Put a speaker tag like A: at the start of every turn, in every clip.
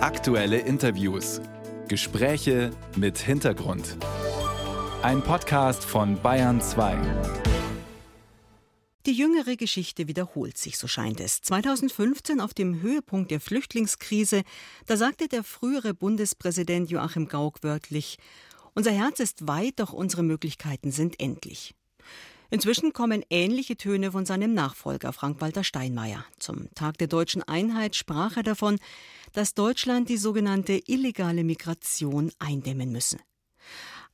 A: Aktuelle Interviews. Gespräche mit Hintergrund. Ein Podcast von Bayern 2.
B: Die jüngere Geschichte wiederholt sich, so scheint es. 2015 auf dem Höhepunkt der Flüchtlingskrise, da sagte der frühere Bundespräsident Joachim Gauck wörtlich, unser Herz ist weit, doch unsere Möglichkeiten sind endlich. Inzwischen kommen ähnliche Töne von seinem Nachfolger Frank-Walter Steinmeier. Zum Tag der deutschen Einheit sprach er davon, dass Deutschland die sogenannte illegale Migration eindämmen müsse.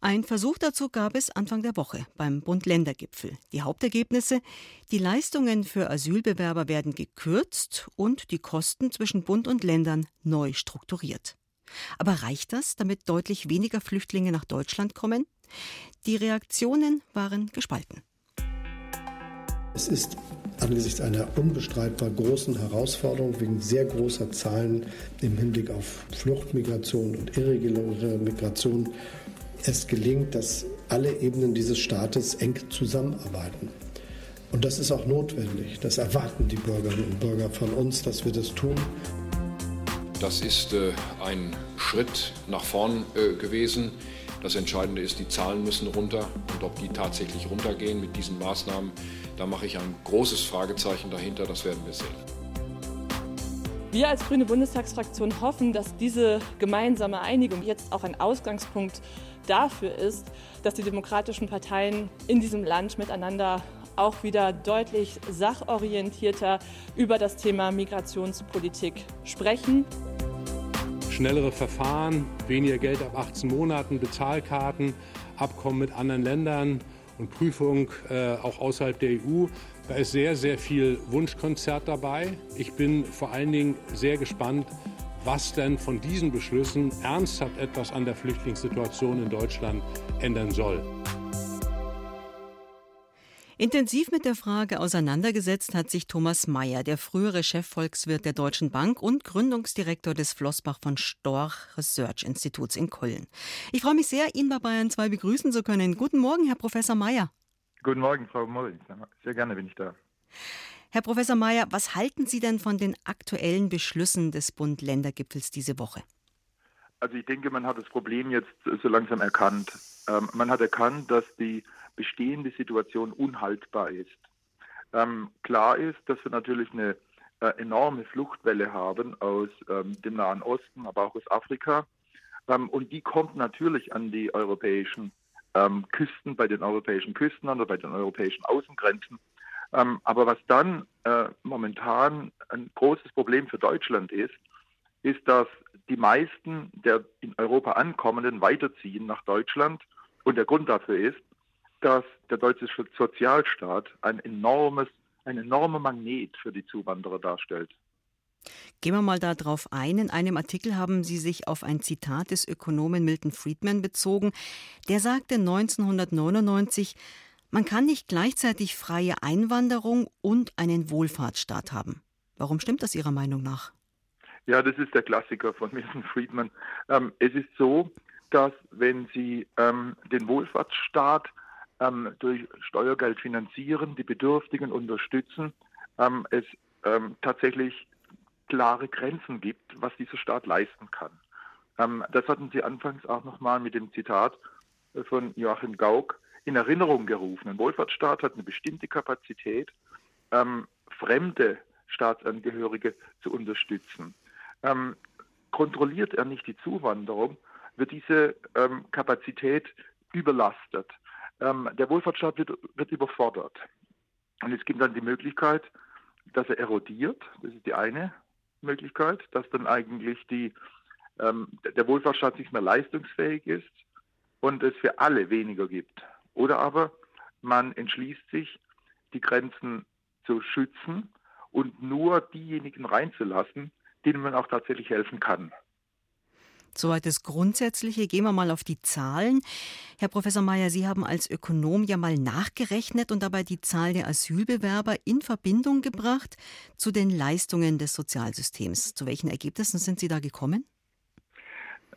B: Ein Versuch dazu gab es Anfang der Woche beim Bund-Länder-Gipfel. Die Hauptergebnisse: Die Leistungen für Asylbewerber werden gekürzt und die Kosten zwischen Bund und Ländern neu strukturiert. Aber reicht das, damit deutlich weniger Flüchtlinge nach Deutschland kommen? Die Reaktionen waren gespalten.
C: Es ist angesichts einer unbestreitbar großen Herausforderung wegen sehr großer Zahlen im Hinblick auf Fluchtmigration und irreguläre Migration es gelingt, dass alle Ebenen dieses Staates eng zusammenarbeiten. Und das ist auch notwendig. Das erwarten die Bürgerinnen und Bürger von uns, dass wir das tun.
D: Das ist äh, ein Schritt nach vorn äh, gewesen. Das Entscheidende ist, die Zahlen müssen runter und ob die tatsächlich runtergehen mit diesen Maßnahmen, da mache ich ein großes Fragezeichen dahinter, das werden wir sehen.
E: Wir als Grüne Bundestagsfraktion hoffen, dass diese gemeinsame Einigung jetzt auch ein Ausgangspunkt dafür ist, dass die demokratischen Parteien in diesem Land miteinander auch wieder deutlich sachorientierter über das Thema Migrationspolitik sprechen.
F: Schnellere Verfahren, weniger Geld ab 18 Monaten, Bezahlkarten, Abkommen mit anderen Ländern, und Prüfung äh, auch außerhalb der EU. Da ist sehr, sehr viel Wunschkonzert dabei. Ich bin vor allen Dingen sehr gespannt, was denn von diesen Beschlüssen ernsthaft etwas an der Flüchtlingssituation in Deutschland ändern soll.
B: Intensiv mit der Frage auseinandergesetzt hat sich Thomas Mayer, der frühere Chefvolkswirt der Deutschen Bank und Gründungsdirektor des Flossbach von Storch Research Instituts in Köln. Ich freue mich sehr, ihn bei Bayern 2 begrüßen zu können. Guten Morgen, Herr Professor Mayer.
G: Guten Morgen, Frau Moll. Sehr gerne bin ich da.
B: Herr Professor Mayer, was halten Sie denn von den aktuellen Beschlüssen des Bund-Länder-Gipfels diese Woche?
G: Also ich denke, man hat das Problem jetzt so langsam erkannt. Ähm, man hat erkannt, dass die bestehende Situation unhaltbar ist. Ähm, klar ist, dass wir natürlich eine äh, enorme Fluchtwelle haben aus ähm, dem Nahen Osten, aber auch aus Afrika. Ähm, und die kommt natürlich an die europäischen ähm, Küsten, bei den europäischen Küsten oder bei den europäischen Außengrenzen. Ähm, aber was dann äh, momentan ein großes Problem für Deutschland ist, ist, dass die meisten der in Europa ankommenden weiterziehen nach Deutschland. Und der Grund dafür ist, dass der deutsche Sozialstaat ein enormes, ein enormer Magnet für die Zuwanderer darstellt.
B: Gehen wir mal darauf ein. In einem Artikel haben Sie sich auf ein Zitat des Ökonomen Milton Friedman bezogen. Der sagte 1999, man kann nicht gleichzeitig freie Einwanderung und einen Wohlfahrtsstaat haben. Warum stimmt das Ihrer Meinung nach?
G: Ja, das ist der Klassiker von Milton Friedman. Ähm, es ist so, dass wenn Sie ähm, den Wohlfahrtsstaat ähm, durch Steuergeld finanzieren, die Bedürftigen unterstützen, ähm, es ähm, tatsächlich klare Grenzen gibt, was dieser Staat leisten kann. Ähm, das hatten Sie anfangs auch nochmal mit dem Zitat äh, von Joachim Gauck in Erinnerung gerufen. Ein Wohlfahrtsstaat hat eine bestimmte Kapazität, ähm, fremde Staatsangehörige zu unterstützen. Ähm, kontrolliert er nicht die Zuwanderung, wird diese Kapazität überlastet. Ähm, der Wohlfahrtsstaat wird, wird überfordert. Und es gibt dann die Möglichkeit, dass er erodiert. Das ist die eine Möglichkeit, dass dann eigentlich die, ähm, der Wohlfahrtsstaat nicht mehr leistungsfähig ist und es für alle weniger gibt. Oder aber man entschließt sich, die Grenzen zu schützen und nur diejenigen reinzulassen, denen man auch tatsächlich helfen kann.
B: Soweit das Grundsätzliche. Gehen wir mal auf die Zahlen. Herr Professor Mayer, Sie haben als Ökonom ja mal nachgerechnet und dabei die Zahl der Asylbewerber in Verbindung gebracht zu den Leistungen des Sozialsystems. Zu welchen Ergebnissen sind Sie da gekommen?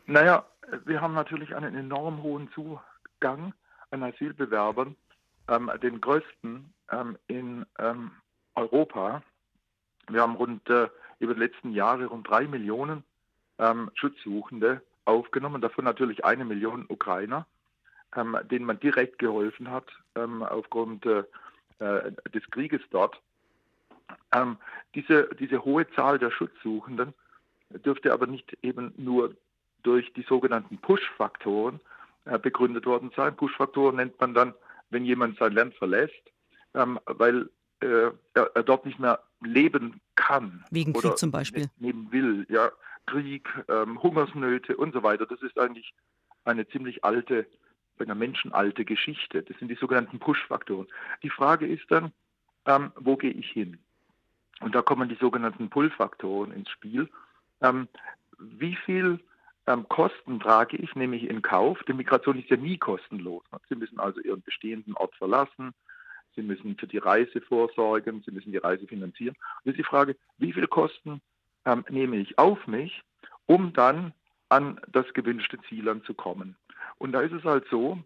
G: Naja, wir haben natürlich einen enorm hohen Zugang an Asylbewerbern, ähm, den größten ähm, in ähm, Europa. Wir haben rund äh, über die letzten Jahre rund drei Millionen ähm, Schutzsuchende aufgenommen, davon natürlich eine Million Ukrainer, ähm, denen man direkt geholfen hat ähm, aufgrund äh, äh, des Krieges dort. Ähm, diese, diese hohe Zahl der Schutzsuchenden dürfte aber nicht eben nur durch die sogenannten Push-Faktoren äh, begründet worden sein. Push-Faktoren nennt man dann, wenn jemand sein Land verlässt, ähm, weil äh, er, er, dort nicht mehr leben kann.
B: Wegen Krieg zum Beispiel.
G: Leben will, ja. Krieg, ähm, Hungersnöte und so weiter. Das ist eigentlich eine ziemlich alte, eine menschenalte Geschichte. Das sind die sogenannten Push-Faktoren. Die Frage ist dann, ähm, wo gehe ich hin? Und da kommen die sogenannten Pull-Faktoren ins Spiel. Ähm, wie viel ähm, Kosten trage ich nämlich in Kauf? Die Migration ist ja nie kostenlos. Sie müssen also Ihren bestehenden Ort verlassen. Sie müssen für die Reise vorsorgen. Sie müssen die Reise finanzieren. Und ist die Frage, wie viel Kosten ähm, nehme ich auf mich, um dann an das gewünschte Ziel anzukommen? Und da ist es halt so,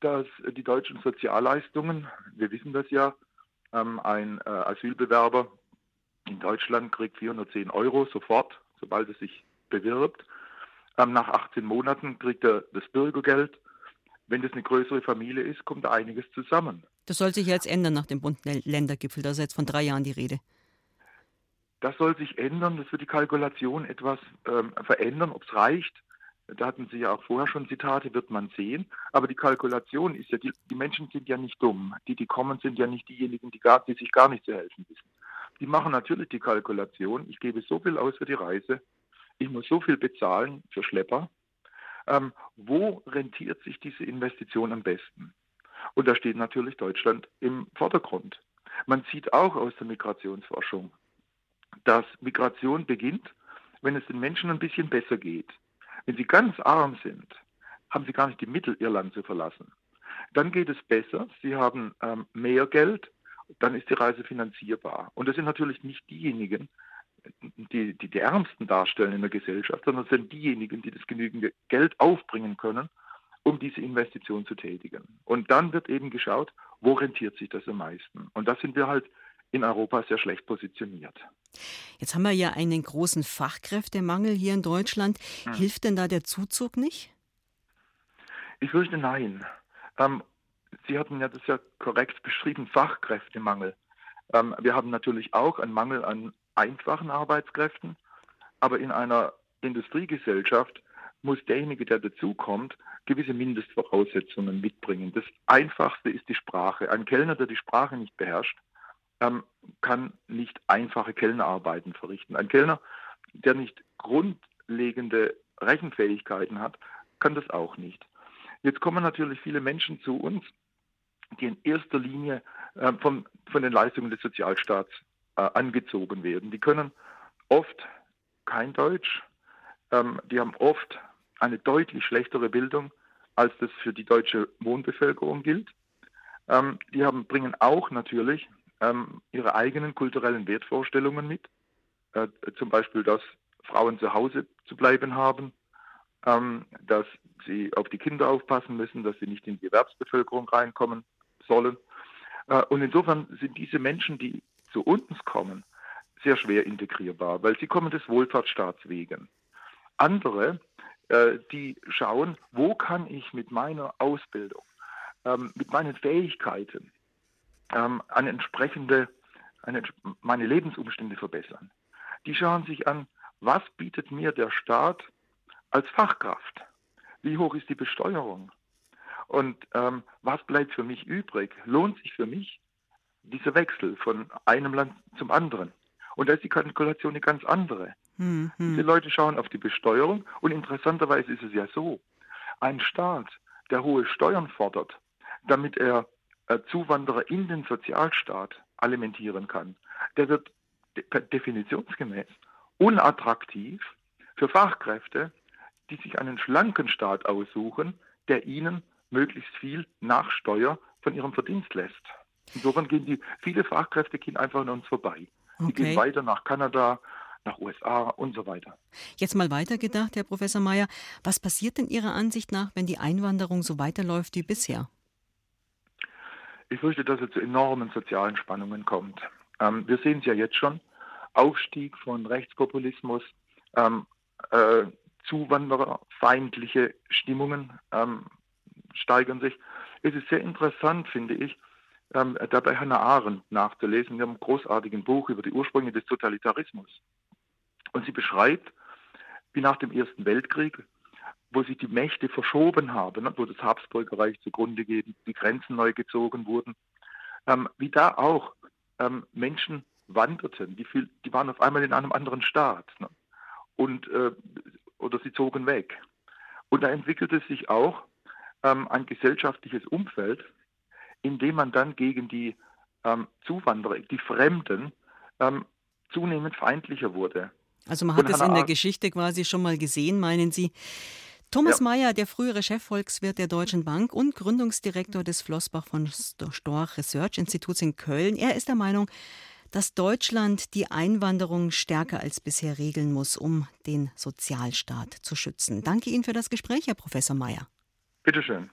G: dass die deutschen Sozialleistungen, wir wissen das ja, ähm, ein äh, Asylbewerber in Deutschland kriegt 410 Euro sofort sobald es sich bewirbt. Ähm, nach 18 Monaten kriegt er das Bürgergeld. Wenn das eine größere Familie ist, kommt da einiges zusammen.
B: Das soll sich jetzt ändern nach dem Bund-Ländergipfel. Da ist jetzt von drei Jahren die Rede.
G: Das soll sich ändern. Das wird die Kalkulation etwas ähm, verändern. Ob es reicht, da hatten Sie ja auch vorher schon Zitate, wird man sehen. Aber die Kalkulation ist ja, die, die Menschen sind ja nicht dumm. Die, die kommen, sind ja nicht diejenigen, die, gar, die sich gar nicht zu helfen wissen. Die machen natürlich die Kalkulation, ich gebe so viel aus für die Reise, ich muss so viel bezahlen für Schlepper. Ähm, wo rentiert sich diese Investition am besten? Und da steht natürlich Deutschland im Vordergrund. Man sieht auch aus der Migrationsforschung, dass Migration beginnt, wenn es den Menschen ein bisschen besser geht. Wenn sie ganz arm sind, haben sie gar nicht die Mittel, ihr Land zu verlassen. Dann geht es besser, sie haben ähm, mehr Geld, dann ist die Reise finanzierbar. Und das sind natürlich nicht diejenigen, die, die die Ärmsten darstellen in der Gesellschaft, sondern es sind diejenigen, die das genügende Geld aufbringen können, um diese Investition zu tätigen. Und dann wird eben geschaut, wo rentiert sich das am meisten. Und da sind wir halt in Europa sehr schlecht positioniert.
B: Jetzt haben wir ja einen großen Fachkräftemangel hier in Deutschland. Hm. Hilft denn da der Zuzug nicht?
G: Ich fürchte nein. Ähm, Sie hatten ja das ja korrekt beschrieben, Fachkräftemangel. Ähm, wir haben natürlich auch einen Mangel an einfachen Arbeitskräften, aber in einer Industriegesellschaft muss derjenige, der dazukommt, gewisse Mindestvoraussetzungen mitbringen. Das Einfachste ist die Sprache. Ein Kellner, der die Sprache nicht beherrscht, ähm, kann nicht einfache Kellnerarbeiten verrichten. Ein Kellner, der nicht grundlegende Rechenfähigkeiten hat, kann das auch nicht. Jetzt kommen natürlich viele Menschen zu uns, die in erster Linie äh, von, von den Leistungen des Sozialstaats äh, angezogen werden. Die können oft kein Deutsch, ähm, die haben oft eine deutlich schlechtere Bildung, als das für die deutsche Wohnbevölkerung gilt. Ähm, die haben, bringen auch natürlich ähm, ihre eigenen kulturellen Wertvorstellungen mit, äh, zum Beispiel, dass Frauen zu Hause zu bleiben haben, ähm, dass sie auf die Kinder aufpassen müssen, dass sie nicht in die Erwerbsbevölkerung reinkommen sollen. Äh, und insofern sind diese Menschen, die zu uns kommen, sehr schwer integrierbar, weil sie kommen des Wohlfahrtsstaats wegen. Andere, äh, die schauen, wo kann ich mit meiner Ausbildung, ähm, mit meinen Fähigkeiten ähm, eine entsprechende, eine, meine Lebensumstände verbessern. Die schauen sich an, was bietet mir der Staat als Fachkraft? Wie hoch ist die Besteuerung? Und ähm, was bleibt für mich übrig? Lohnt sich für mich dieser Wechsel von einem Land zum anderen? Und da ist die Kalkulation eine ganz andere. Mhm. Diese Leute schauen auf die Besteuerung und interessanterweise ist es ja so, ein Staat, der hohe Steuern fordert, damit er Zuwanderer in den Sozialstaat alimentieren kann, der wird de definitionsgemäß unattraktiv für Fachkräfte, die sich einen schlanken Staat aussuchen, der ihnen möglichst viel nach Steuer von ihrem Verdienst lässt. Insofern gehen die, viele Fachkräfte gehen einfach an uns vorbei. Die okay. gehen weiter nach Kanada, nach USA und so weiter.
B: Jetzt mal weitergedacht, Herr Professor Mayer, was passiert denn Ihrer Ansicht nach, wenn die Einwanderung so weiterläuft wie bisher?
G: Ich fürchte, dass es zu enormen sozialen Spannungen kommt. Ähm, wir sehen es ja jetzt schon. Aufstieg von Rechtspopulismus, ähm, äh, zuwandererfeindliche Stimmungen ähm, steigern sich. Es ist sehr interessant, finde ich, ähm, dabei Hannah Arendt nachzulesen in einem großartigen Buch über die Ursprünge des Totalitarismus. Und sie beschreibt, wie nach dem Ersten Weltkrieg, wo sich die Mächte verschoben haben, wo das Habsburgerreich zugrunde geht, die Grenzen neu gezogen wurden, ähm, wie da auch ähm, Menschen wanderten, die, viel, die, waren auf einmal in einem anderen Staat ne? und äh, oder sie zogen weg. Und da entwickelte sich auch ähm, ein gesellschaftliches Umfeld, in dem man dann gegen die ähm, Zuwanderer, die Fremden, ähm, zunehmend feindlicher wurde.
B: Also man hat es in der Geschichte quasi schon mal gesehen, meinen Sie. Thomas ja. Mayer, der frühere Chefvolkswirt der Deutschen Bank und Gründungsdirektor des Flossbach von Storch Research Instituts in Köln, er ist der Meinung, dass Deutschland die Einwanderung stärker als bisher regeln muss, um den Sozialstaat zu schützen. Danke Ihnen für das Gespräch, Herr Professor Mayer.
G: Bitte schön.